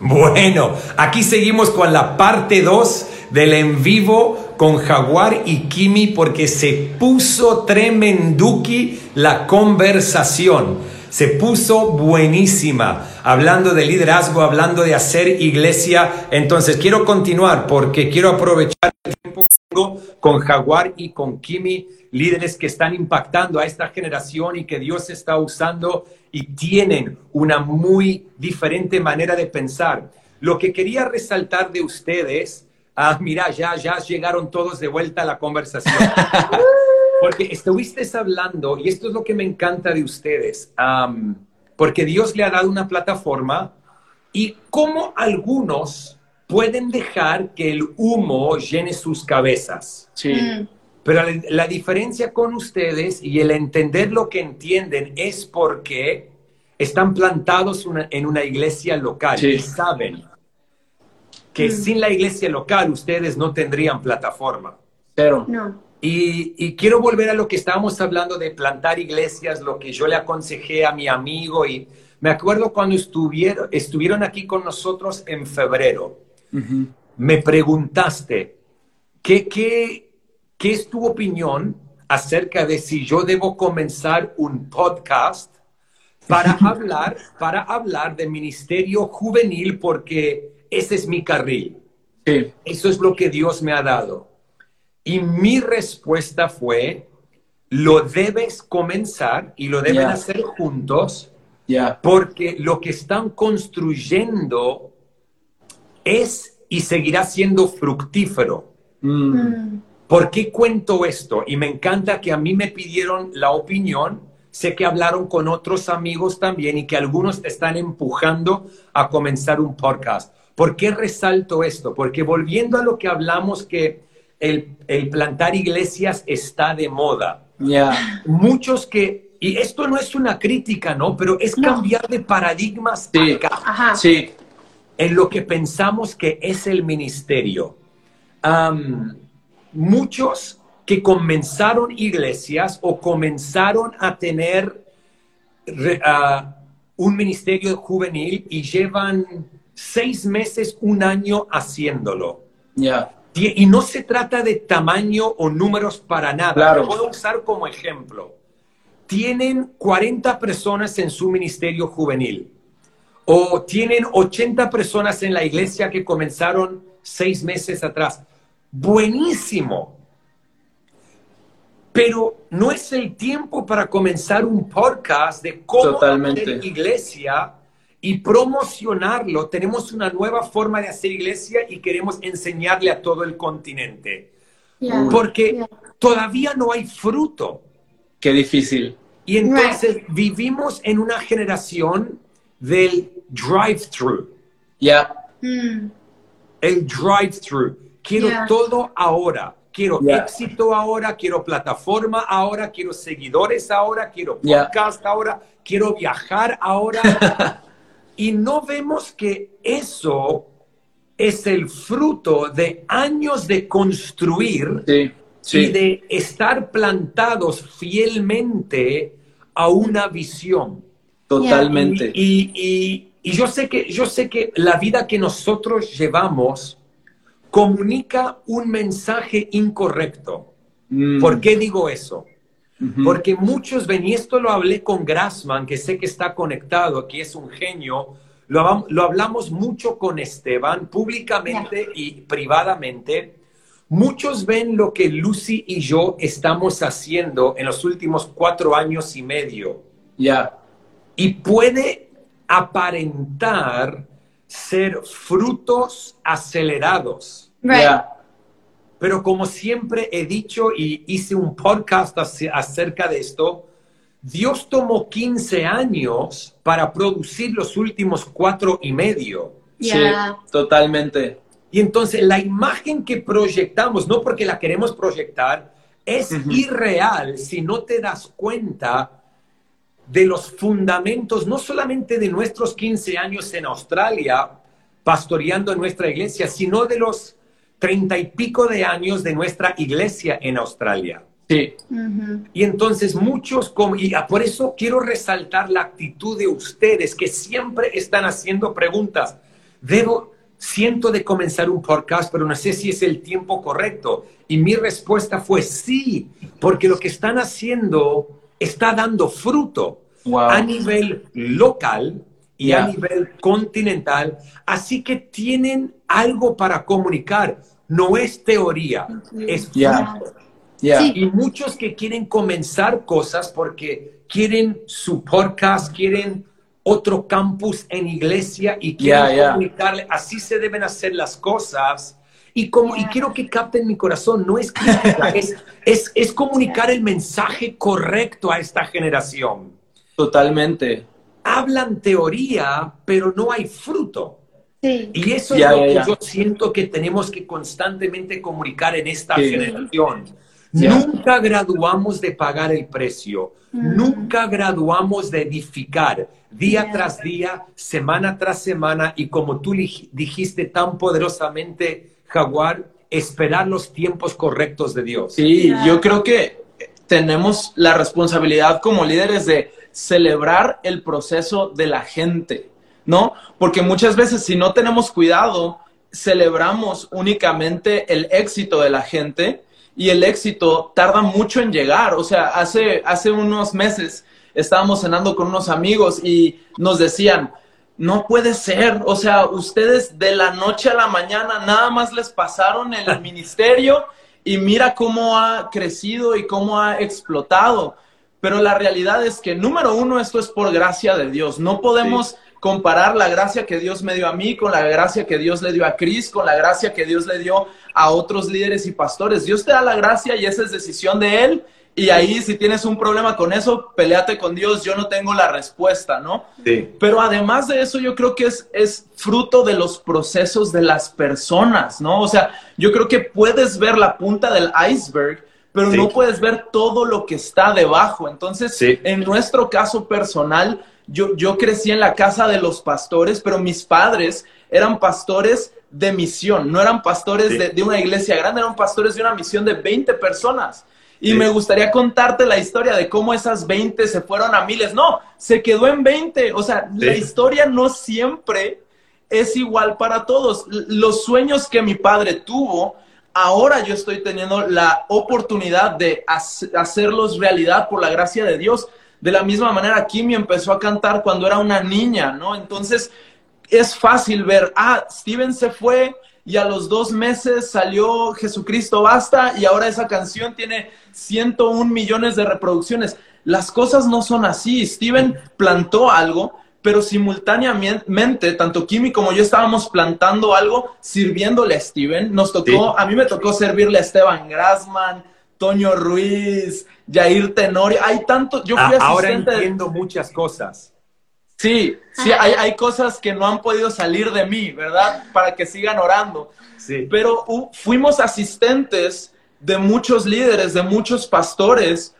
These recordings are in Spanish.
Bueno, aquí seguimos con la parte 2 del en vivo con Jaguar y Kimi porque se puso tremenduki la conversación. Se puso buenísima, hablando de liderazgo, hablando de hacer iglesia. Entonces quiero continuar porque quiero aprovechar el tiempo que tengo con Jaguar y con Kimi, líderes que están impactando a esta generación y que Dios está usando y tienen una muy diferente manera de pensar. Lo que quería resaltar de ustedes, ah, mira, ya, ya llegaron todos de vuelta a la conversación. Porque estuviste hablando, y esto es lo que me encanta de ustedes, porque Dios le ha dado una plataforma y cómo algunos pueden dejar que el humo llene sus cabezas. Sí. Mm. Pero la, diferencia con ustedes y el entender lo que entienden es porque están plantados en una iglesia local y saben que mm. sin la iglesia local ustedes no tendrían plataforma. Pero. No. Y, quiero volver a lo que estábamos hablando de plantar iglesias, lo que yo le aconsejé a mi amigo. Y me acuerdo cuando estuvieron, estuvieron aquí con nosotros en febrero. Me preguntaste, ¿qué, qué, ¿Qué es tu opinión acerca de si yo debo comenzar un podcast para hablar, para hablar de ministerio juvenil porque ese es mi carril? Eso es lo que Dios me ha dado. Y mi respuesta fue, lo debes comenzar y lo deben hacer juntos, porque lo que están construyendo es y seguirá siendo fructífero. Mm. Mm. ¿Por qué cuento esto? Y me encanta que a mí me pidieron la opinión. Sé que hablaron con otros amigos también y que algunos te están empujando a comenzar un podcast. ¿Por qué resalto esto? Porque volviendo a lo que hablamos que el, plantar iglesias está de moda. Muchos que, y esto no es una crítica, ¿no? Pero es cambiar de paradigmas acá. Sí. En lo que pensamos que es el ministerio muchos que comenzaron iglesias o comenzaron a tener un ministerio juvenil y llevan seis meses, un año haciéndolo. Y no se trata de tamaño o números para nada. Lo puedo usar como ejemplo. Tienen 40 personas en su ministerio juvenil o tienen 80 personas en la iglesia que comenzaron seis meses atrás buenísimo. Pero no es el tiempo para comenzar un podcast de cómo hacer iglesia y promocionarlo. Tenemos una nueva forma de hacer iglesia y queremos enseñarle a todo el continente. Porque todavía no hay fruto. Qué difícil. Y entonces vivimos en una generación del drive-thru. Ya. Mm. El drive-thru. Quiero todo ahora. Quiero éxito ahora, quiero plataforma ahora, quiero seguidores ahora, quiero podcast ahora, quiero viajar ahora. y no vemos que eso es el fruto de años de construir y de estar plantados fielmente a una visión. Totalmente. Y, y, yo sé que yo sé que la vida que nosotros llevamos comunica un mensaje incorrecto. Mm. ¿Por qué digo eso? Porque muchos ven, y esto lo hablé con Grassman, que sé que está conectado, que es un genio, lo, lo hablamos mucho con Esteban, públicamente y privadamente. Muchos ven lo que Lucy y yo estamos haciendo en los últimos cuatro años y medio. Ya. Y puede aparentar ser frutos acelerados. Pero como siempre he dicho y hice un podcast acerca de esto, Dios tomó 15 años para producir los últimos cuatro y medio. Sí, totalmente. Y entonces la imagen que proyectamos, no porque la queremos proyectar, es irreal si no te das cuenta de los fundamentos, no solamente de nuestros 15 años en Australia, pastoreando en nuestra iglesia, sino de los treinta y pico de años de nuestra iglesia en Australia. Sí. Y entonces muchos, como, y por eso quiero resaltar la actitud de ustedes que siempre están haciendo preguntas. debo, siento de comenzar un podcast, pero no sé si es el tiempo correcto. Y mi respuesta fue sí, porque lo que están haciendo está dando fruto a nivel local y a nivel continental. Así que tienen algo para comunicar. No es teoría, es fruto. Y muchos que quieren comenzar cosas porque quieren su podcast, quieren otro campus en iglesia y quieren comunicarle, así se deben hacer las cosas. Y, como, y quiero que capten mi corazón, no es crítica, es, es, es comunicar el mensaje correcto a esta generación. Totalmente. Hablan teoría, pero no hay fruto. Y eso es lo que yo siento que tenemos que constantemente comunicar en esta generación. Nunca graduamos de pagar el precio, mm. nunca graduamos de edificar día tras día, semana tras semana y como tú dijiste tan poderosamente, Jaguar, esperar los tiempos correctos de Dios. Sí, yo creo que tenemos la responsabilidad como líderes de celebrar el proceso de la gente, ¿no? Porque muchas veces si no tenemos cuidado, celebramos únicamente el éxito de la gente y el éxito tarda mucho en llegar. O sea, hace, hace unos meses estábamos cenando con unos amigos y nos decían, no puede ser, o sea, ustedes de la noche a la mañana nada más les pasaron el ministerio y mira cómo ha crecido y cómo ha explotado. Pero la realidad es que, número uno, esto es por gracia de Dios. No podemos comparar la gracia que Dios me dio a mí con la gracia que Dios le dio a Cris, con la gracia que Dios le dio a otros líderes y pastores. Dios te da la gracia y esa es decisión de Él. Y ahí, si tienes un problema con eso, peleate con Dios. Yo no tengo la respuesta, ¿no? Sí. Pero además de eso, yo creo que es, es fruto de los procesos de las personas, ¿no? O sea, yo creo que puedes ver la punta del iceberg, pero no puedes ver todo lo que está debajo. Entonces, en nuestro caso personal, yo, yo crecí en la casa de los pastores, pero mis padres eran pastores de misión, no eran pastores de, una iglesia grande, eran pastores de una misión de 20 personas. Y me gustaría contarte la historia de cómo esas 20 se fueron a miles. No, se quedó en 20. O sea, la historia no siempre es igual para todos. Los sueños que mi padre tuvo, ahora yo estoy teniendo la oportunidad de hacerlos realidad por la gracia de Dios. De la misma manera, Kimi empezó a cantar cuando era una niña, ¿no? Entonces, es fácil ver, ah, Steven se fue y a los dos meses salió Jesucristo Basta y ahora esa canción tiene 101 millones de reproducciones. Las cosas no son así. Steven plantó algo, pero simultáneamente, tanto Kimi como yo estábamos plantando algo, sirviéndole a Steven. Nos tocó, a mí me tocó servirle a Esteban Grassman, Toño Ruiz, Jair Tenorio, hay tanto, yo fui ah, Ahora entiendo muchas cosas. Sí, sí, hay, hay, cosas que no han podido salir de mí, ¿verdad? Para que sigan orando. Sí. Pero fuimos asistentes de muchos líderes, de muchos pastores,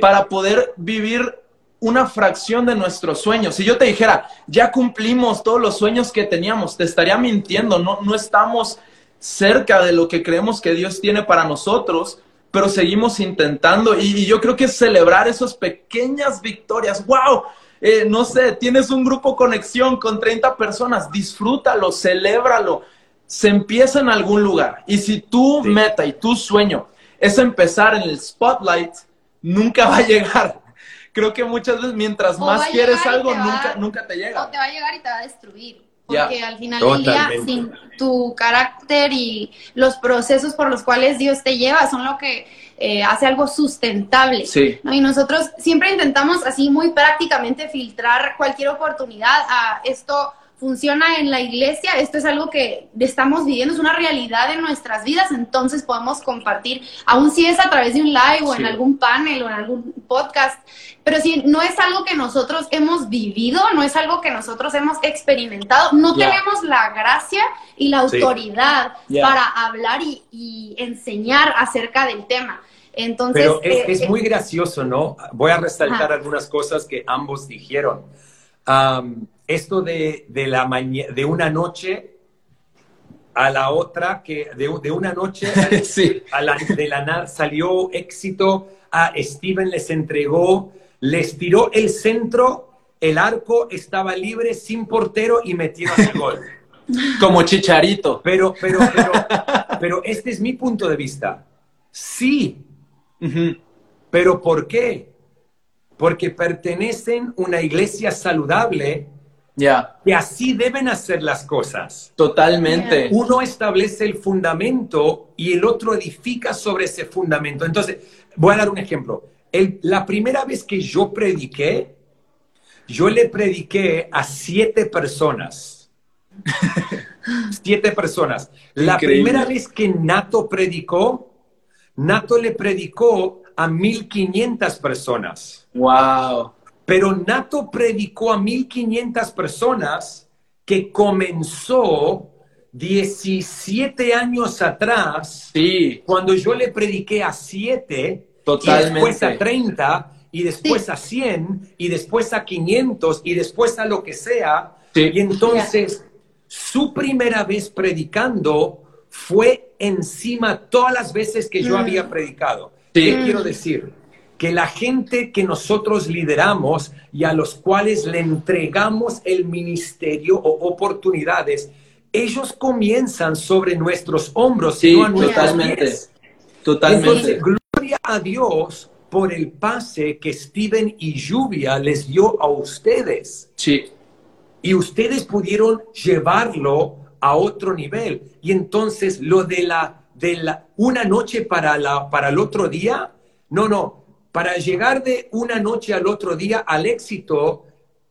para poder vivir una fracción de nuestros sueños. Si yo te dijera, ya cumplimos todos los sueños que teníamos, te estaría mintiendo, no, no estamos cerca de lo que creemos que Dios tiene para nosotros, pero seguimos intentando y, yo creo que celebrar esas pequeñas victorias, wow, eh, no sé, tienes un grupo conexión con 30 personas, disfrútalo, celébralo, se empieza en algún lugar. Y si tu meta y tu sueño es empezar en el spotlight, nunca va a llegar. Creo que muchas veces mientras más quieres algo, nunca, nunca te llega. O te va a llegar y te va a destruir. Porque al final del día, sin tu carácter y los procesos por los cuales Dios te lleva son lo que eh, hace algo sustentable. Y nosotros siempre intentamos así muy prácticamente filtrar cualquier oportunidad a esto funciona en la iglesia, esto es algo que estamos viviendo, es una realidad en nuestras vidas, entonces podemos compartir, aun si es a través de un live o en algún panel o en algún podcast, pero si no es algo que nosotros hemos vivido, no es algo que nosotros hemos experimentado, no tenemos la gracia y la autoridad para hablar y, enseñar acerca del tema. Entonces, Pero es, eh, muy gracioso, ¿no? Voy a resaltar algunas cosas que ambos dijeron esto de, de, la de una noche a la otra, que de, de una noche a la, de la nada salió éxito, a Steven les entregó, les tiró el centro, el arco estaba libre, sin portero y metieron el gol. Como chicharito. Pero, pero, pero, pero este es mi punto de vista. Sí. Pero ¿por qué? Porque pertenecen a una iglesia saludable ya. Que así deben hacer las cosas. Totalmente. Uno establece el fundamento y el otro edifica sobre ese fundamento. Entonces, voy a dar un ejemplo. la primera vez que yo prediqué, yo le prediqué a siete personas. siete personas. La primera vez que Nato predicó, Nato le predicó a 1500 personas. Wow. Pero Nato predicó a 1500 personas que comenzó 17 años atrás, sí. cuando yo le prediqué a 7, y después a 30, y después a 100, y después a 500, y después a lo que sea. Y entonces, su primera vez predicando fue encima todas las veces que yo mm. había predicado. ¿Qué quiero decir? Que la gente que nosotros lideramos y a los cuales le entregamos el ministerio o oportunidades, ellos comienzan sobre nuestros hombros sí, no a totalmente, Totalmente. Entonces, gloria a Dios por el pase que Steven y Lluvia les dio a ustedes. Sí. Y ustedes pudieron llevarlo a otro nivel. Y entonces lo de la de la una noche para la para el otro día, no, no, para llegar de una noche al otro día al éxito,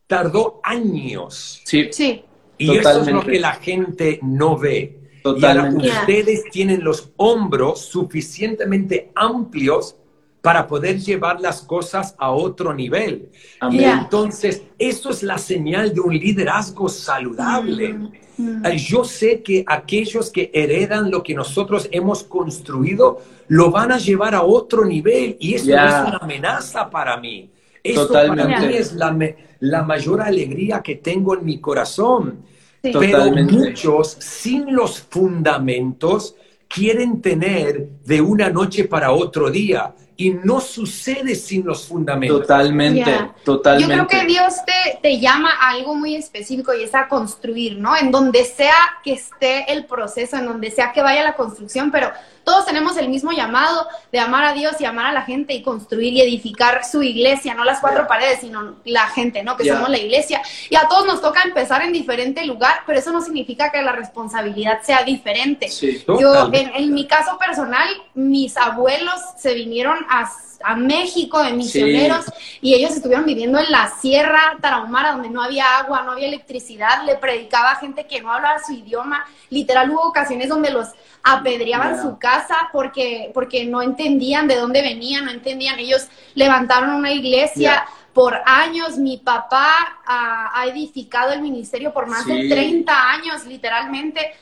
tardó años. Sí. sí. Y eso es lo que la gente no ve. Totalmente. Y ahora ustedes tienen los hombros suficientemente amplios para poder llevar las cosas a otro nivel. Y entonces, eso es la señal de un liderazgo saludable. Mm. Yo sé que aquellos que heredan lo que nosotros hemos construido lo van a llevar a otro nivel y eso es una amenaza para mí. Eso para mí es la, la, mayor alegría que tengo en mi corazón. Pero muchos sin los fundamentos quieren tener de una noche para otro día y no sucede sin los fundamentos. Totalmente, totalmente. Yo creo que Dios te, te, llama a algo muy específico y es a construir, ¿no? En donde sea que esté el proceso, en donde sea que vaya la construcción, pero todos tenemos el mismo llamado de amar a Dios y amar a la gente y construir y edificar su iglesia, no las cuatro paredes, sino la gente, ¿no? Que somos la iglesia. Y a todos nos toca empezar en diferente lugar, pero eso no significa que la responsabilidad sea diferente. Yo, en, mi caso personal, mis abuelos se vinieron a a México de misioneros y ellos estuvieron viviendo en la sierra tarahumara donde no había agua, no había electricidad, le predicaba a gente que no hablaba su idioma, literal hubo ocasiones donde los apedreaban su casa porque, porque no entendían de dónde venían, no entendían. Ellos levantaron una iglesia. Por años, mi papá ha edificado el ministerio por más de 30 años, literalmente.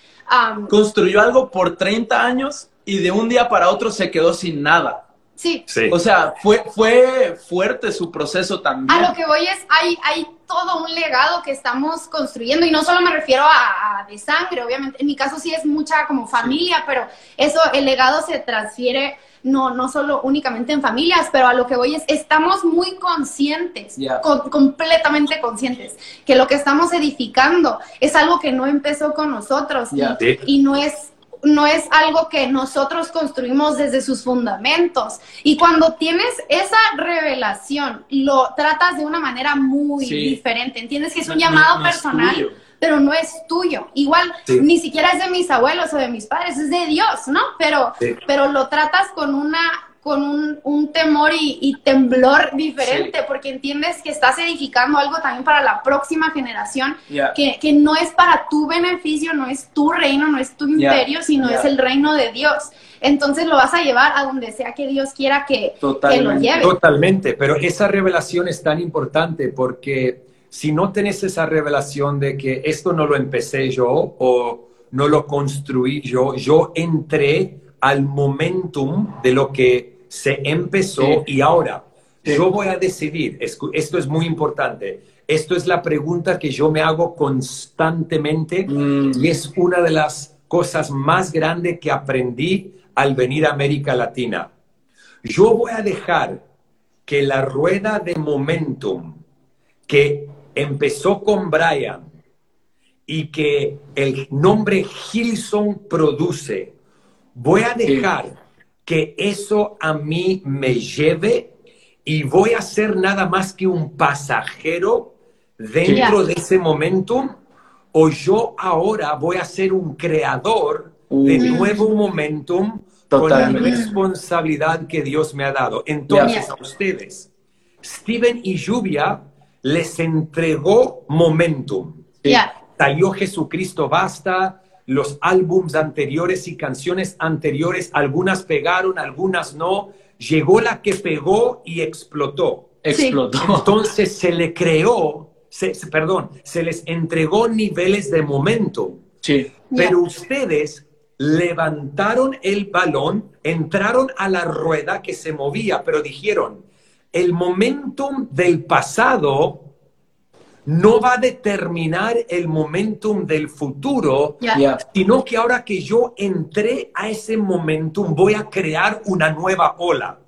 Construyó algo por 30 años y de un día para otro se quedó sin nada. Sí. O sea, fue, fue fuerte su proceso también. A lo que voy es, hay, hay todo un legado que estamos construyendo y no solo me refiero a, de sangre, obviamente, en mi caso sí es mucha como familia, pero eso, el legado se transfiere no, no solo únicamente en familias, pero a lo que voy es, estamos muy conscientes, completamente conscientes, que lo que estamos edificando es algo que no empezó con nosotros y, no es no es algo que nosotros construimos desde sus fundamentos. Y cuando tienes esa revelación, lo tratas de una manera muy diferente. Entiendes que es un llamado personal, pero no es tuyo. Igual, ni siquiera es de mis abuelos o de mis padres, es de Dios, ¿no? Pero, pero lo tratas con una con un, un temor y, temblor diferente, porque entiendes que estás edificando algo también para la próxima generación, que, que, no es para tu beneficio, no es tu reino, no es tu imperio, sino es el reino de Dios. Entonces lo vas a llevar a donde sea que Dios quiera que, que lo lleve. Totalmente, pero esa revelación es tan importante porque si no tenés esa revelación de que esto no lo empecé yo o no lo construí yo, yo entré al momentum de lo que se empezó y ahora yo voy a decidir, esto es muy importante, esto es la pregunta que yo me hago constantemente mm. y es una de las cosas más grandes que aprendí al venir a América Latina. Yo voy a dejar que la rueda de momentum que empezó con Brian y que el nombre Gilson produce, voy a dejar que eso a mí me lleve y voy a ser nada más que un pasajero dentro de ese momentum o yo ahora voy a ser un creador de nuevo momentum con la responsabilidad que Dios me ha dado. Entonces, a ustedes, Steven y Lluvia les entregó momentum. Salió Jesucristo Basta, los álbums anteriores y canciones anteriores, algunas pegaron, algunas no. Llegó la que pegó y explotó. Explotó. Entonces se le creó, se, perdón, se les entregó niveles de momento. Sí. Pero ustedes levantaron el balón, entraron a la rueda que se movía, pero dijeron, el momentum del pasado no va a determinar el momentum del futuro, sino que ahora que yo entré a ese momentum voy a crear una nueva ola.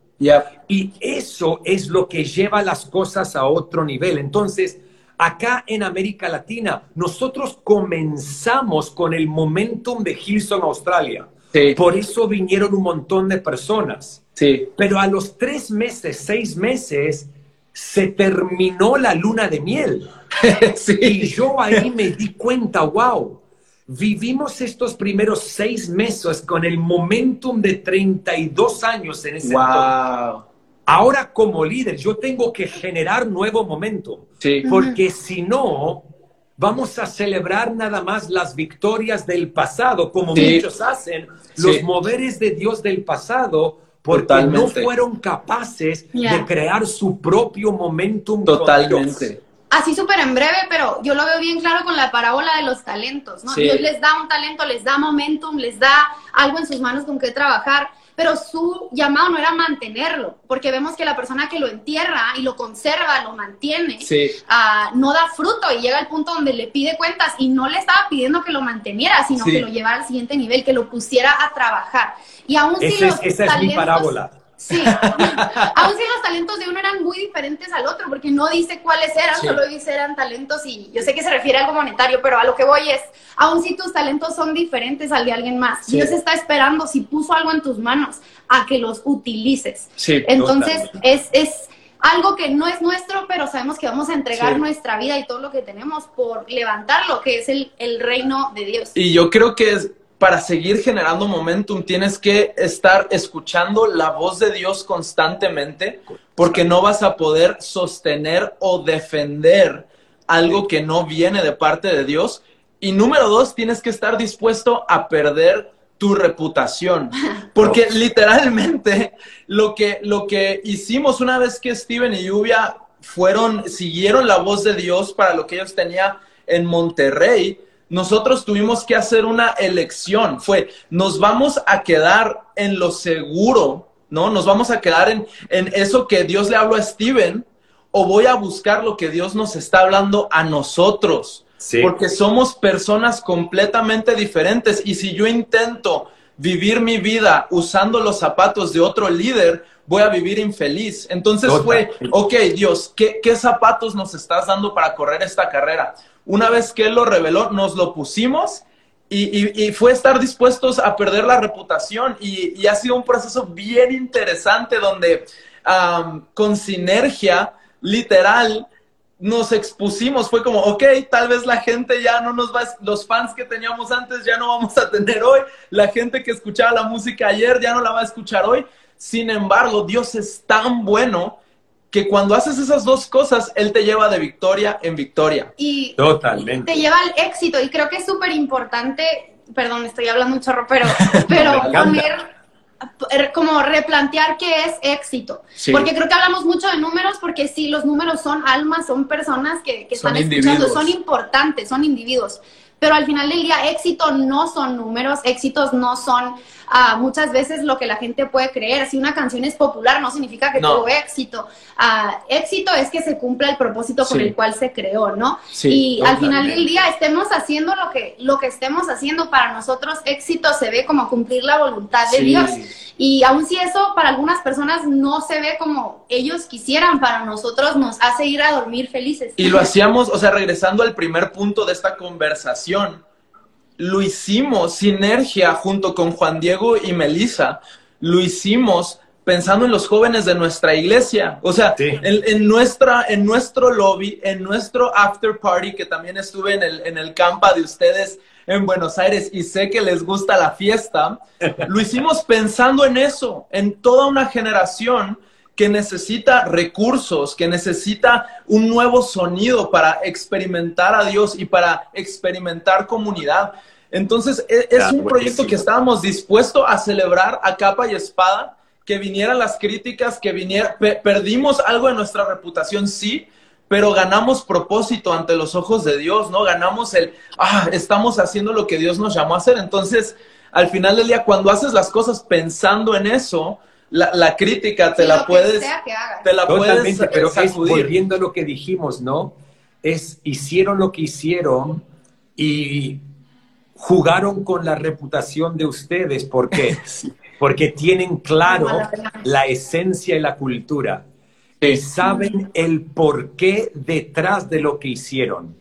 Y eso es lo que lleva las cosas a otro nivel. Entonces, acá en América Latina, nosotros comenzamos con el momentum de Hilson, Australia. Por eso vinieron un montón de personas. Sí. Pero a los tres meses, seis meses, se terminó la luna de miel. Y yo ahí me di cuenta, wow, vivimos estos primeros seis meses con el momentum de 32 años en ese wow. Ahora como líder yo tengo que generar nuevo momentum, porque si no, vamos a celebrar nada más las victorias del pasado, como muchos hacen, los moveres de Dios del pasado, porque no fueron capaces de crear su propio momentum. Totalmente. Así súper en breve, pero yo lo veo bien claro con la parábola de los talentos, ¿no? Dios les da un talento, les da momentum, les da algo en sus manos con que trabajar pero su llamado no era mantenerlo, porque vemos que la persona que lo entierra y lo conserva, lo mantiene, ah, no da fruto y llega al punto donde le pide cuentas y no le estaba pidiendo que lo manteniera, sino que lo llevara al siguiente nivel, que lo pusiera a trabajar. Y aún si esa es mi parábola. Sí, aún si los talentos de uno eran muy diferentes al otro, porque no dice cuáles eran, solo dice eran talentos y yo sé que se refiere a algo monetario, pero a lo que voy es, aún si tus talentos son diferentes al de alguien más, Dios está esperando, si puso algo en tus manos, a que los utilices. Entonces, es, es algo que no es nuestro, pero sabemos que vamos a entregar nuestra vida y todo lo que tenemos por levantar lo que es el, el reino de Dios. Y yo creo que es para seguir generando momentum tienes que estar escuchando la voz de Dios constantemente porque no vas a poder sostener o defender algo que no viene de parte de Dios. Y número dos, tienes que estar dispuesto a perder tu reputación. Porque literalmente lo que, lo que hicimos una vez que Steven y Lluvia fueron, siguieron la voz de Dios para lo que ellos tenían en Monterrey, nosotros tuvimos que hacer una elección. Fue, nos vamos a quedar en lo seguro, ¿no? Nos vamos a quedar en, en eso que Dios le habló a Steven o voy a buscar lo que Dios nos está hablando a nosotros. Porque somos personas completamente diferentes y si yo intento vivir mi vida usando los zapatos de otro líder, voy a vivir infeliz. Entonces fue, ok, Dios, ¿qué, ¿qué zapatos nos estás dando para correr esta carrera? Una vez que Él lo reveló, nos lo pusimos y, fue estar dispuestos a perder la reputación y, ha sido un proceso bien interesante donde con sinergia literal nos expusimos, fue como, ok, tal vez la gente ya no nos va, los fans que teníamos antes ya no vamos a tener hoy, la gente que escuchaba la música ayer ya no la va a escuchar hoy. Sin embargo, Dios es tan bueno que cuando haces esas dos cosas, Él te lleva de victoria en victoria. Y Totalmente. te lleva al éxito. Y creo que es súper importante, perdón, estoy hablando un chorro, pero, pero poner como replantear qué es éxito. Porque creo que hablamos mucho de números, porque sí, los números son almas, son personas que, están escuchando, son importantes, son individuos. Pero al final del día, éxito no son números, éxitos no son a muchas veces lo que la gente puede creer. Si una canción es popular no significa que tuvo éxito. Ah, éxito es que se cumpla el propósito por el cual se creó, ¿no? y al final del día estemos haciendo lo que, lo que estemos haciendo para nosotros, éxito se ve como cumplir la voluntad de Dios. Y aun si eso para algunas personas no se ve como ellos quisieran, para nosotros nos hace ir a dormir felices. Y lo hacíamos, o sea, regresando al primer punto de esta conversación, lo hicimos sinergia junto con Juan Diego y Melissa, lo hicimos pensando en los jóvenes de nuestra iglesia. O sea, en, nuestra, en nuestro lobby, en nuestro after party, que también estuve en el, en el campa de ustedes en Buenos Aires y sé que les gusta la fiesta, lo hicimos pensando en eso, en toda una generación que necesita recursos, que necesita un nuevo sonido para experimentar a Dios y para experimentar comunidad. Entonces, e, es, un proyecto que estábamos dispuestos a celebrar a capa y espada, que vinieran las críticas, que viniera, perdimos algo de nuestra reputación, sí, pero ganamos propósito ante los ojos de Dios, ¿no? Ganamos el, ah, estamos haciendo lo que Dios nos llamó a hacer. Entonces, al final del día, cuando haces las cosas pensando en eso, la, crítica te la puedes, te la puedes pero es, volviendo a lo que dijimos, ¿no? Es, hicieron lo que hicieron y jugaron con la reputación de ustedes. ¿Por qué? Porque tienen claro la esencia y la cultura. Y saben el porqué detrás de lo que hicieron.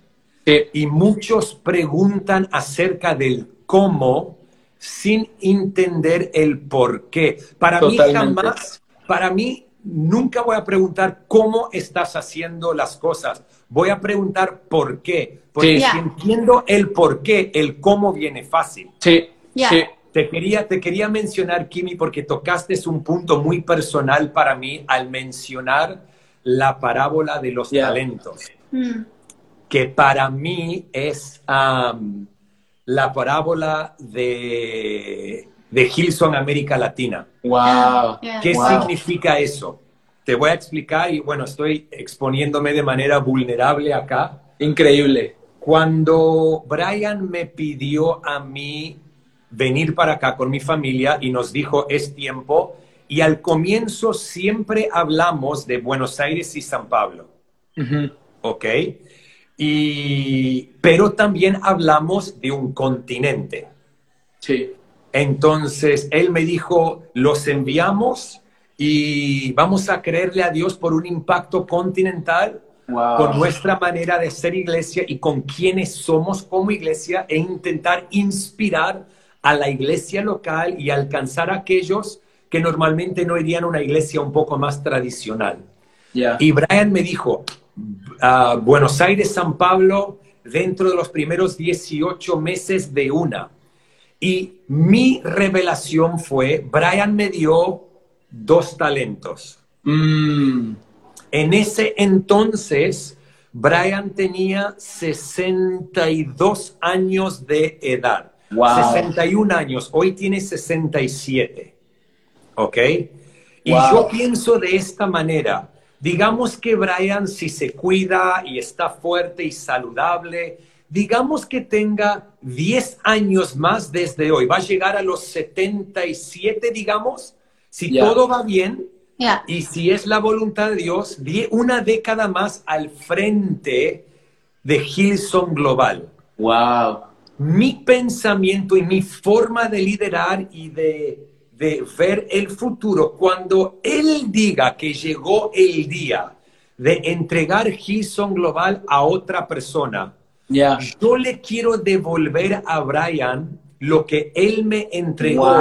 Y muchos preguntan acerca del cómo sin entender el por qué. Para mí jamás, para mí nunca voy a preguntar cómo estás haciendo las cosas. Voy a preguntar por qué. Porque si entiendo el por qué, el cómo viene fácil. Sí, sí. Te quería, te quería mencionar, Kimi, porque tocaste un punto muy personal para mí al mencionar la parábola de los talentos, mm. que para mí es la parábola de, de Hilson América Latina. Wow. ¿Qué significa eso? Te voy a explicar y bueno, estoy exponiéndome de manera vulnerable acá. Increíble. Cuando Brian me pidió a mí venir para acá con mi familia y nos dijo es tiempo, y al comienzo siempre hablamos de Buenos Aires y San Pablo. ¿Ok? Y, pero también hablamos de un continente. Sí. Entonces, él me dijo, los enviamos y vamos a creerle a Dios por un impacto continental con nuestra manera de ser iglesia y con quienes somos como iglesia e intentar inspirar a la iglesia local y alcanzar a aquellos que normalmente no irían a una iglesia un poco más tradicional. Y Brian me dijo, Buenos Aires, San Pablo, dentro de los primeros 18 meses de una. Y mi revelación fue, Brian me dio dos talentos. Mm. En ese entonces, Brian tenía 62 años de edad. 61 años, hoy tiene 67. ¿Ok? Y yo pienso de esta manera, Digamos que Brian, si se cuida y está fuerte y saludable, digamos que tenga 10 años más desde hoy, va a llegar a los 77, digamos, si todo va bien y si es la voluntad de Dios, una década más al frente de Hilson Global. Wow. Mi pensamiento y mi forma de liderar y de de ver el futuro, cuando Él diga que llegó el día de entregar Gison Global a otra persona, yo le quiero devolver a Brian lo que Él me entregó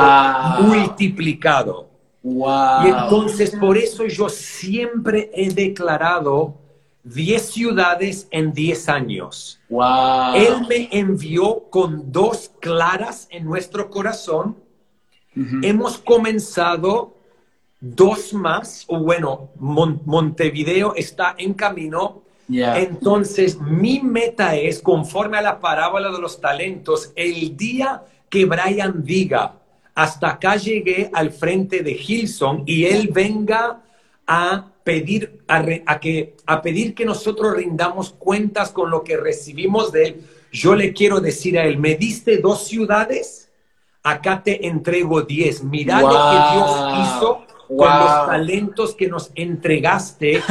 multiplicado. Y entonces por eso yo siempre he declarado 10 ciudades en 10 años. Él me envió con dos claras en nuestro corazón Hemos comenzado dos más, o bueno, Montevideo está en camino. Entonces, mi meta es, conforme a la parábola de los talentos, el día que Brian diga, hasta acá llegué al frente de Hilson y él venga a pedir, a, que, a pedir que nosotros rindamos cuentas con lo que recibimos de él. Yo le quiero decir a él, me diste dos ciudades, acá te entrego 10. Mira lo que Dios hizo con los talentos que nos entregaste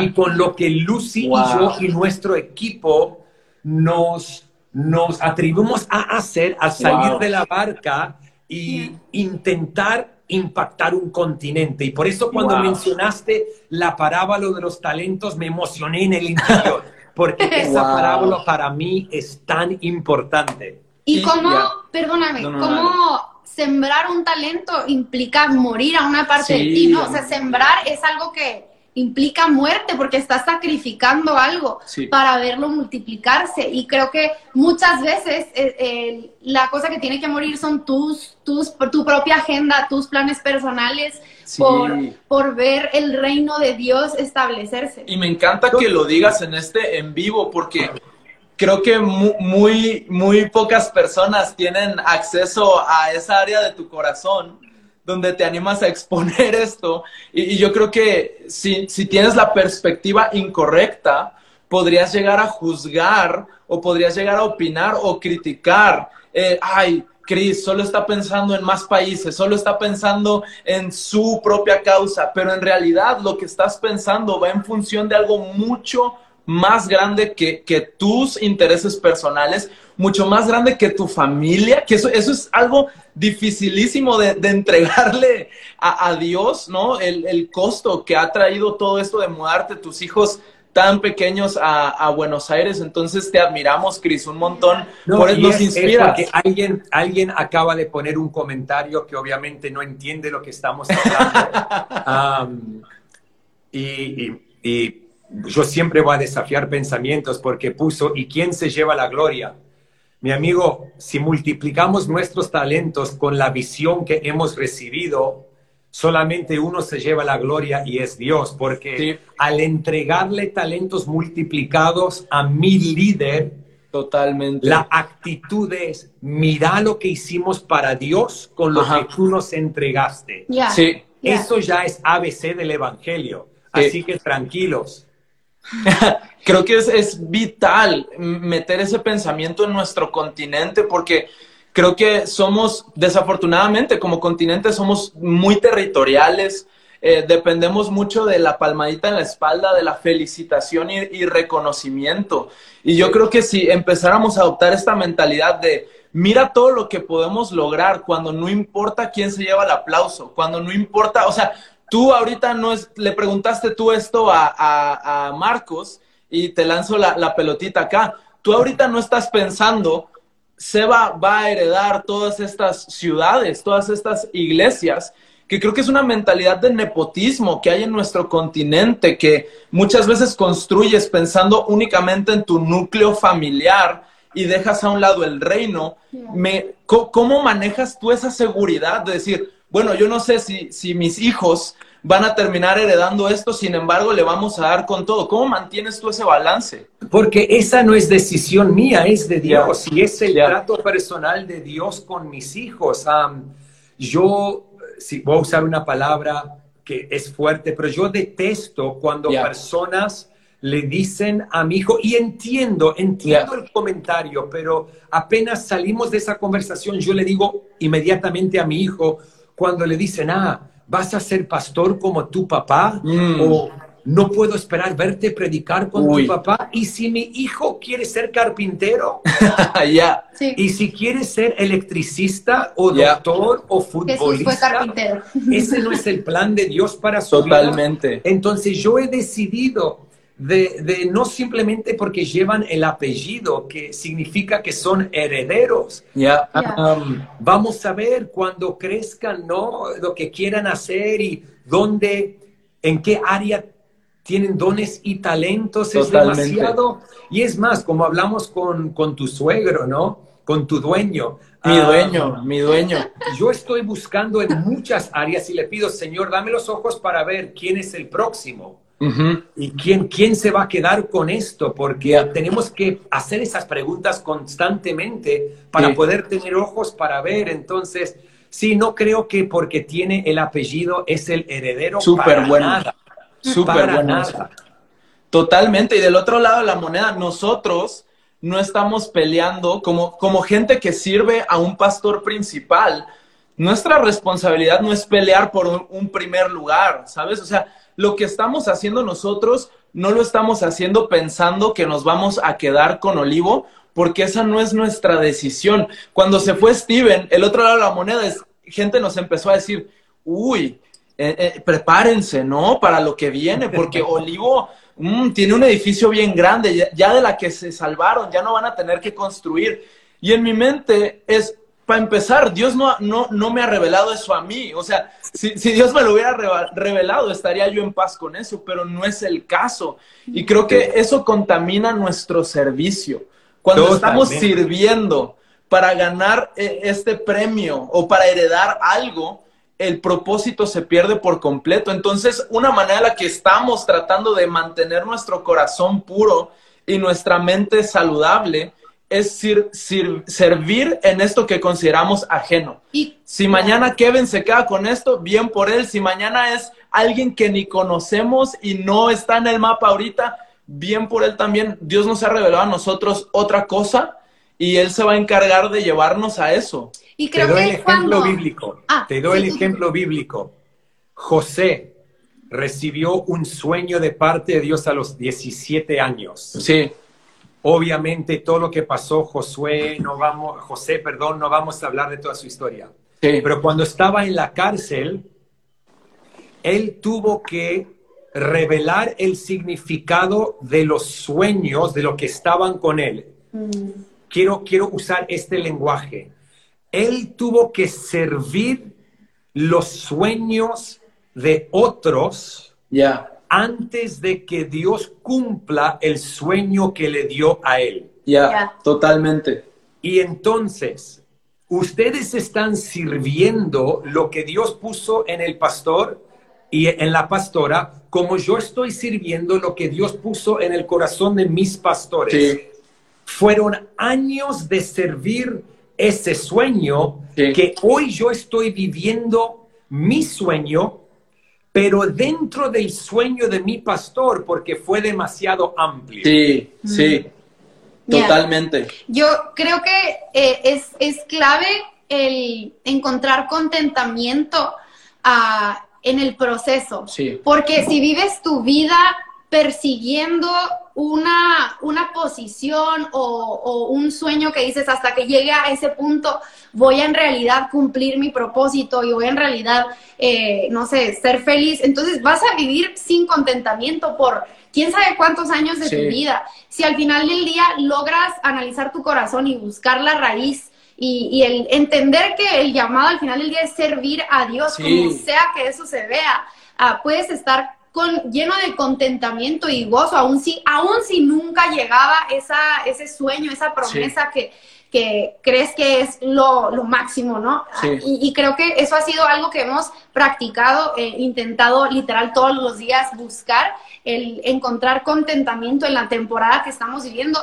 y con lo que Lucy y yo y nuestro equipo nos, nos atribuimos a hacer al salir de la barca y intentar impactar un continente. Y por eso cuando mencionaste la parábola de los talentos me emocioné en el interior, porque esa parábola para mí es tan importante. Y cómo, perdóname, cómo sembrar un talento implica morir a una parte de ti, ¿no? O sea, sembrar es algo que implica muerte porque estás sacrificando algo para verlo multiplicarse. Y creo que muchas veces eh, la cosa que tiene que morir son tus, tus, tu propia agenda, tus planes personales. Por, por ver el reino de Dios establecerse. Y me encanta que lo digas en este en vivo porque creo que muy, muy pocas personas tienen acceso a esa área de tu corazón donde te animas a exponer esto. Y, yo creo que si, si, tienes la perspectiva incorrecta, podrías llegar a juzgar o podrías llegar a opinar o criticar. Eh, ay, Cris solo está pensando en más países, solo está pensando en su propia causa, pero en realidad lo que estás pensando va en función de algo mucho más grande que, que tus intereses personales, mucho más grande que tu familia, que eso, eso es algo dificilísimo de, entregarle a, Dios, ¿no? El, costo que ha traído todo esto de mudarte tus hijos tan pequeños a, Buenos Aires. Entonces te admiramos, Cris, un montón. por eso nos inspira. porque alguien, alguien acaba de poner un comentario que obviamente no entiende lo que estamos hablando. y, y yo siempre voy a desafiar pensamientos porque puso, ¿y quién se lleva la gloria? Mi amigo, si multiplicamos nuestros talentos con la visión que hemos recibido, solamente uno se lleva la gloria y es Dios, porque al entregarle talentos multiplicados a mi líder, Totalmente. La actitud es, mira lo que hicimos para Dios con lo que tú nos entregaste. Sí. Eso ya es ABC del Evangelio. Así que tranquilos. Creo que es, vital meter ese pensamiento en nuestro continente porque creo que somos, desafortunadamente, como continente somos muy territoriales, eh, dependemos mucho de la palmadita en la espalda, de la felicitación y, reconocimiento. Y yo creo que si empezáramos a adoptar esta mentalidad de mira todo lo que podemos lograr cuando no importa quién se lleva el aplauso, cuando no importa, o sea, tú ahorita no es, le preguntaste tú esto a, Marcos y te lanzo la, pelotita acá. Tú ahorita no estás pensando, Seba va a heredar todas estas ciudades, todas estas iglesias, que creo que es una mentalidad de nepotismo que hay en nuestro continente, que muchas veces construyes pensando únicamente en tu núcleo familiar y dejas a un lado el reino. Me, ¿Cómo manejas tú esa seguridad de decir, bueno, yo no sé si, si mis hijos van a terminar heredando esto, sin embargo, le vamos a dar con todo. ¿Cómo mantienes tú ese balance? Porque esa no es decisión mía, es de Dios y es el trato personal de Dios con mis hijos. yo, si voy a usar una palabra que es fuerte, pero yo detesto cuando personas le dicen a mi hijo, y entiendo, entiendo el comentario, pero apenas salimos de esa conversación, yo le digo inmediatamente a mi hijo, cuando le dicen, ah, vas a ser pastor como tu papá, mm. o no puedo esperar verte predicar con tu papá. Y si mi hijo quiere ser carpintero, ya. Y si quiere ser electricista o doctor o futbolista, ese no es el plan de Dios para su Totalmente. Entonces yo he decidido de, no simplemente porque llevan el apellido, que significa que son herederos. Um, vamos a ver cuando crezcan, ¿no? Lo que quieran hacer y dónde, en qué área tienen dones y talentos, es demasiado. Y es más, como hablamos con, con tu suegro, ¿no? Con tu dueño. Mi ah, dueño, mi dueño. Yo estoy buscando en muchas áreas y le pido, Señor, dame los ojos para ver quién es el próximo. ¿Y quién, quién se va a quedar con esto? Porque tenemos que hacer esas preguntas constantemente para poder tener ojos para ver. Entonces, sí, no creo que porque tiene el apellido es el heredero. Súper bueno. Súper bueno. Totalmente. Y del otro lado de la moneda, nosotros no estamos peleando como, como gente que sirve a un pastor principal. Nuestra responsabilidad no es pelear por un, un primer lugar, ¿sabes? O sea, lo que estamos haciendo nosotros no lo estamos haciendo pensando que nos vamos a quedar con Olivo, porque esa no es nuestra decisión. Cuando se fue Steven, el otro lado de la moneda, es, gente nos empezó a decir, uy, eh, eh, prepárense, ¿no? Para lo que viene, porque Olivo mm, tiene un edificio bien grande, ya, ya de la que se salvaron, ya no van a tener que construir. Y en mi mente es, para empezar, Dios no, no, no, me ha revelado eso a mí. O sea, si, si, Dios me lo hubiera revelado, estaría yo en paz con eso, pero no es el caso. Y creo que eso contamina nuestro servicio. Cuando estamos sirviendo para ganar eh, este premio o para heredar algo, el propósito se pierde por completo. Entonces, una manera en la que estamos tratando de mantener nuestro corazón puro y nuestra mente saludable es servir en esto que consideramos ajeno. Y, si mañana Kevin se queda con esto, bien por él. Si mañana es alguien que ni conocemos y no está en el mapa ahorita, bien por él también. Dios nos ha revelado a nosotros otra cosa y él se va a encargar de llevarnos a eso. Y creo Te doy el ejemplo bíblico. Ah, Te doy el ejemplo bíblico. José recibió un sueño de parte de Dios a los 17 años. Sí. Obviamente todo lo que pasó Josué, no vamos, José, perdón, no vamos a hablar de toda su historia. Pero cuando estaba en la cárcel, él tuvo que revelar el significado de los sueños de lo que estaban con él. Mm. Quiero, quiero usar este lenguaje. Él tuvo que servir los sueños de otros ya antes de que Dios cumpla el sueño que le dio a él. Ya, totalmente. Y entonces, ustedes están sirviendo lo que Dios puso en el pastor y en la pastora, como yo estoy sirviendo lo que Dios puso en el corazón de mis pastores. Fueron años de servir ese sueño que hoy yo estoy viviendo mi sueño pero dentro del sueño de mi pastor, porque fue demasiado amplio. Sí, sí, totalmente. Yo creo que eh, es, es, clave el encontrar contentamiento ah, en el proceso. Sí. Porque si vives tu vida persiguiendo una, una posición o, un sueño que dices hasta que llegue a ese punto voy a en realidad cumplir mi propósito y voy a en realidad, eh, no sé, ser feliz. Entonces vas a vivir sin contentamiento por quién sabe cuántos años de tu vida. Si al final del día logras analizar tu corazón y buscar la raíz y, el entender que el llamado al final del día es servir a Dios, como sea que eso se vea, ah, puedes estar con, lleno de contentamiento y gozo, aún si, aún si nunca llegaba esa, ese sueño, esa promesa que, que crees que es lo, lo máximo, ¿no? Y, creo que eso ha sido algo que hemos practicado, eh, intentado literal todos los días buscar, el encontrar contentamiento en la temporada que estamos viviendo.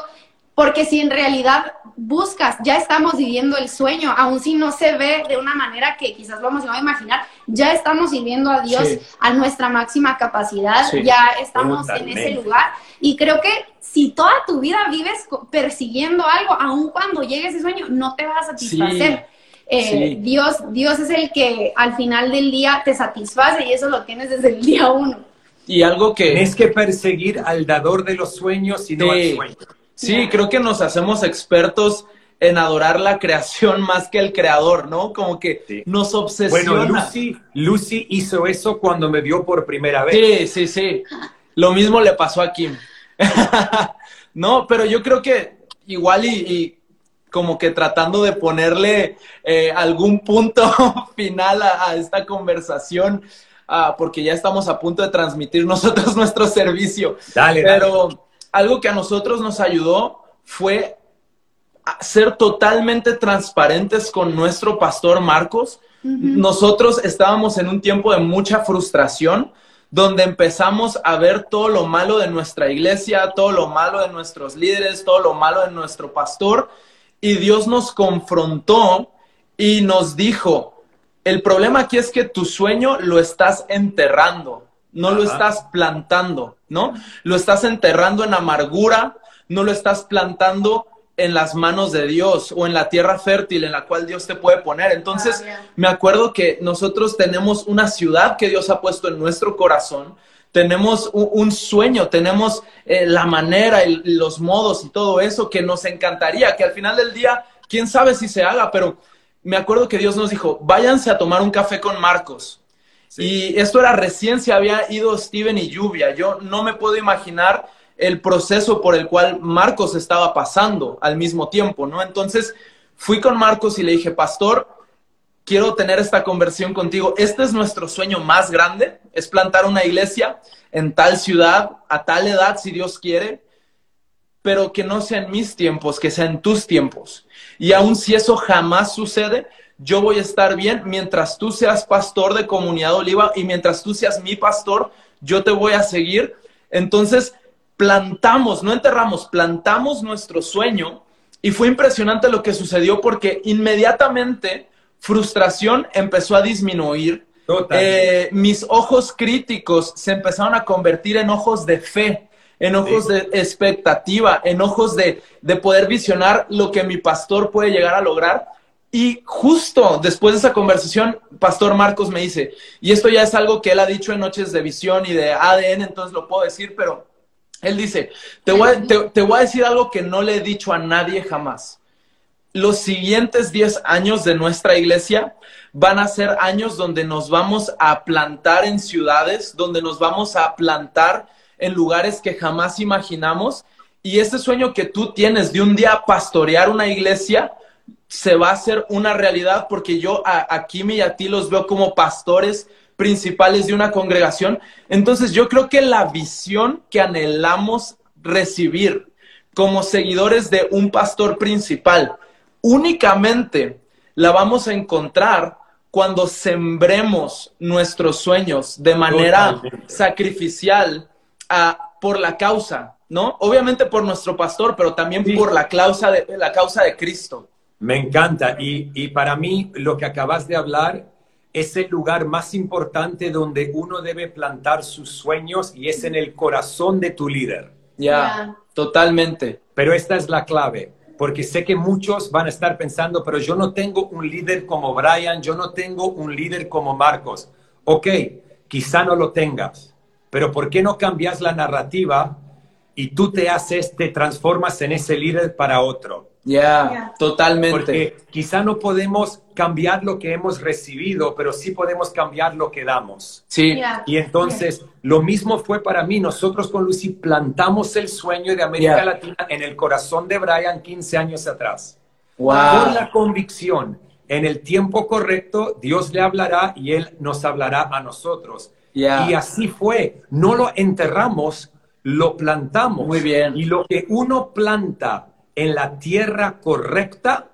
Porque si en realidad buscas, ya estamos viviendo el sueño, aun si no se ve de una manera que quizás vamos a imaginar, ya estamos viviendo a Dios a nuestra máxima capacidad, ya estamos en ese lugar. Y creo que si toda tu vida vives persiguiendo algo, aun cuando llegue ese sueño, no te va a satisfacer. Eh, Dios, Dios es el que al final del día te satisface y eso lo tienes desde el día uno. Y algo que... Es que perseguir al dador de los sueños y no al sueño. Sí, creo que nos hacemos expertos en adorar la creación más que el creador, ¿no? Como que nos obsesiona. Bueno, Lucy, Lucy hizo eso cuando me vio por primera vez. Sí, sí, sí. Lo mismo le pasó a Kim. no, pero yo creo que igual y, como que tratando de ponerle eh, algún punto final a, esta conversación, ah, porque ya estamos a punto de transmitir nosotros nuestro servicio. Dale, pero algo que a nosotros nos ayudó fue ser totalmente transparentes con nuestro pastor Marcos. Nosotros estábamos en un tiempo de mucha frustración, donde empezamos a ver todo lo malo de nuestra iglesia, todo lo malo de nuestros líderes, todo lo malo de nuestro pastor, y Dios nos confrontó y nos dijo, el problema aquí es que tu sueño lo estás enterrando no lo estás plantando, ¿no? Lo estás enterrando en amargura, no lo estás plantando en las manos de Dios o en la tierra fértil en la cual Dios te puede poner. Entonces, me acuerdo que nosotros tenemos una ciudad que Dios ha puesto en nuestro corazón, tenemos un, sueño, tenemos eh, la manera, y los modos y todo eso que nos encantaría, que al final del día, quién sabe si se haga, pero me acuerdo que Dios nos dijo, váyanse a tomar un café con Marcos. Y esto era recién se había ido Steven y Lluvia. Yo no me puedo imaginar el proceso por el cual Marcos estaba pasando al mismo tiempo, ¿no? Entonces fui con Marcos y le dije, pastor, quiero tener esta conversión contigo. Este es nuestro sueño más grande, es plantar una iglesia en tal ciudad, a tal edad, si Dios quiere, pero que no sea en mis tiempos, que sea en tus tiempos. Y aun si eso jamás sucede, yo voy a estar bien mientras tú seas pastor de comunidad oliva y mientras tú seas mi pastor, yo te voy a seguir. Entonces, plantamos, no enterramos, plantamos nuestro sueño y fue impresionante lo que sucedió porque inmediatamente frustración empezó a disminuir. Eh, mis ojos críticos se empezaron a convertir en ojos de fe, en ojos de expectativa, en ojos de, de poder visionar lo que mi pastor puede llegar a lograr. Y justo después de esa conversación, Pastor Marcos me dice, y esto ya es algo que él ha dicho en Noches de Visión y de ADN, entonces lo puedo decir, pero él dice, te voy, a, decir algo que no le he dicho a nadie jamás. Los siguientes 10 años de nuestra iglesia van a ser años donde nos vamos a plantar en ciudades, donde nos vamos a plantar en lugares que jamás imaginamos. Y ese sueño que tú tienes de un día pastorear una iglesia se va a hacer una realidad porque yo a, a Kimi y a ti los veo como pastores principales de una congregación. Entonces yo creo que la visión que anhelamos recibir como seguidores de un pastor principal únicamente la vamos a encontrar cuando sembremos nuestros sueños de manera sacrificial ah, por la causa, ¿no? Obviamente por nuestro pastor, pero también por la causa, de, la causa de Cristo. Me encanta. Y, y para mí lo que acabas de hablar es el lugar más importante donde uno debe plantar sus sueños y es en el corazón de tu líder. Ya, totalmente. Pero esta es la clave, porque sé que muchos van a estar pensando, pero yo no tengo un líder como Brian, yo no tengo un líder como Marcos. Ok, quizá no lo tengas, pero ¿por qué no cambias la narrativa y tú te haces, te transformas en ese líder para otro? Ya, totalmente. Porque quizá no podemos cambiar lo que hemos recibido, pero sí podemos cambiar lo que damos. Sí. Y entonces, lo mismo fue para mí. Nosotros con Lucy plantamos el sueño de América Latina en el corazón de Brian 15 años atrás. Wow. Con la convicción, en el tiempo correcto, Dios le hablará y Él nos hablará a nosotros. Y así fue. No lo enterramos, lo plantamos. Muy bien. Y lo que uno planta en la tierra correcta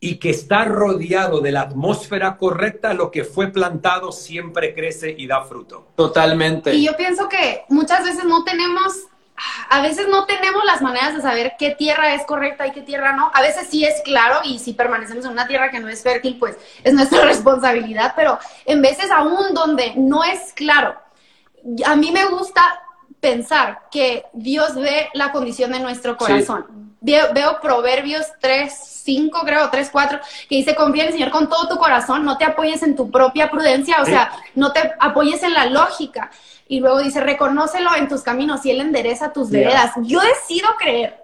y que está rodeado de la atmósfera correcta, lo que fue plantado siempre crece y da fruto. Totalmente. Y yo pienso que muchas veces no tenemos, a veces no tenemos las maneras de saber qué tierra es correcta y qué tierra no. A veces sí es claro y si permanecemos en una tierra que no es fértil, pues es nuestra responsabilidad, pero en veces aún donde no es claro, a mí me gusta pensar que Dios ve la condición de nuestro corazón veo, Proverbios 3, 5, creo, 3, 4, que dice, confía en el Señor con todo tu corazón, no te apoyes en tu propia prudencia, o sea, no te apoyes en la lógica. Y luego dice, reconócelo en tus caminos y Él endereza tus veredas. Yo decido creer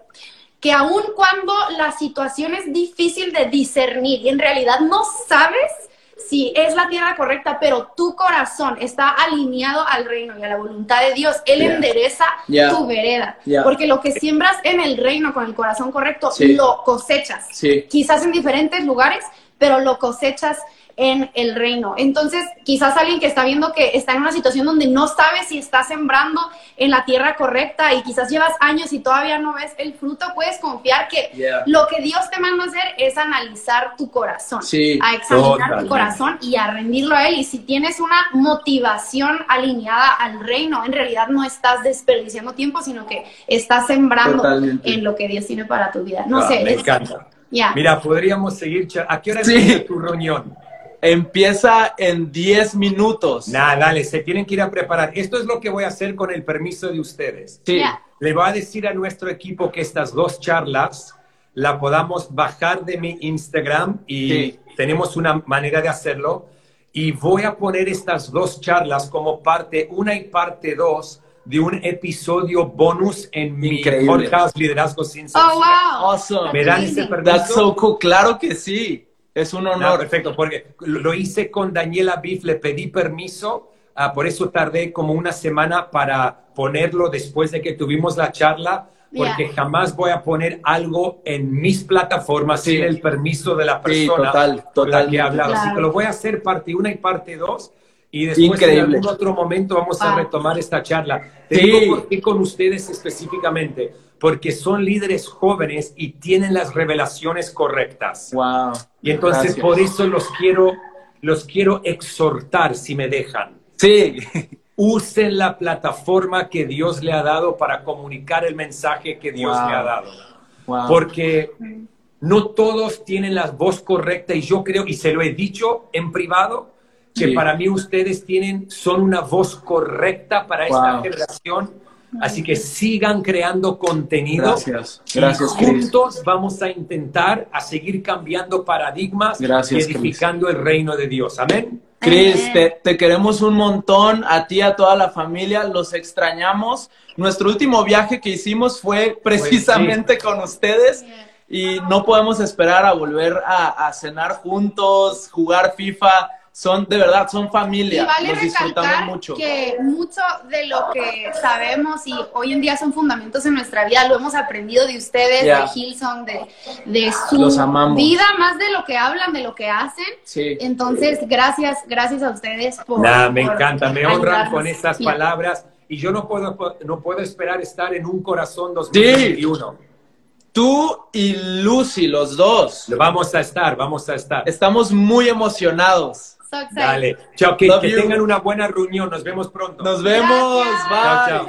que aun cuando la situación es difícil de discernir y en realidad no sabes si es la tierra correcta, pero tu corazón está alineado al reino y a la voluntad de Dios, Él endereza tu vereda. Porque lo que siembras en el reino con el corazón correcto, lo cosechas. Quizás en diferentes lugares, pero lo cosechas en el reino. Entonces, quizás alguien que está viendo que está en una situación donde no sabe si está sembrando en la tierra correcta y quizás llevas años y todavía no ves el fruto, puedes confiar que lo que Dios te manda a hacer es analizar tu corazón, a examinar tu corazón y a rendirlo a Él. Y si tienes una motivación alineada al reino, en realidad no estás desperdiciando tiempo, sino que estás sembrando en lo que Dios tiene para tu vida. No ah, sé. Me encanta. Mira, podríamos seguir. ¿A qué hora es tu reunión? Empieza en 10 minutos. Nada, dale, se tienen que ir a preparar. Esto es lo que voy a hacer con el permiso de ustedes. Sí. le voy a decir a nuestro equipo que estas dos charlas la podamos bajar de mi Instagram y tenemos una manera de hacerlo. Y voy a poner estas dos charlas como parte una y parte dos de un episodio bonus en mi podcast Liderazgo sin Censura. Oh, wow. Awesome. ¿Me dan ese permiso? Claro que sí. Es un honor. perfecto, porque lo hice con Daniela Biff, le pedí permiso, ah, por eso tardé como una semana para ponerlo después de que tuvimos la charla, porque jamás voy a poner algo en mis plataformas sin el permiso de la persona total, total. que he hablado. Así que lo voy a hacer parte 1 y parte 2 y después en algún otro momento vamos a retomar esta charla. Te digo por qué con ustedes específicamente, porque son líderes jóvenes y tienen las revelaciones correctas. Wow. Y entonces por eso los quiero, los quiero exhortar si me dejan. Sí. Usen la plataforma que Dios le ha dado para comunicar el mensaje que Dios le ha dado. Wow. Porque no todos tienen la voz correcta y yo creo, y se lo he dicho en privado, que para mí ustedes tienen, son una voz correcta para esta generación. Así que sigan creando contenido. Gracias. Gracias. juntos vamos a intentar a seguir cambiando paradigmas y edificando el reino de Dios. Amén. Cris, te, queremos un montón, a ti, a toda la familia, los extrañamos. Nuestro último viaje que hicimos fue pues precisamente con ustedes y no podemos esperar a volver a cenar juntos, jugar FIFA son de verdad, son familia. Y vale Nos disfrutamos mucho. Que mucho de lo que sabemos y hoy en día son fundamentos en nuestra vida, lo hemos aprendido de ustedes, de Hilson, de, de su vida, más de lo que hablan, de lo que hacen. Sí. Entonces, gracias, gracias a ustedes por. me encanta, me honran con estas palabras y yo no puedo, no puedo esperar estar en un corazón 2021. Tú y Lucy, los dos. Vamos a estar, vamos a estar. Estamos muy emocionados. Dale. Chao, que, tengan una buena reunión. Nos vemos pronto. Nos vemos. Bye. Chao, chao.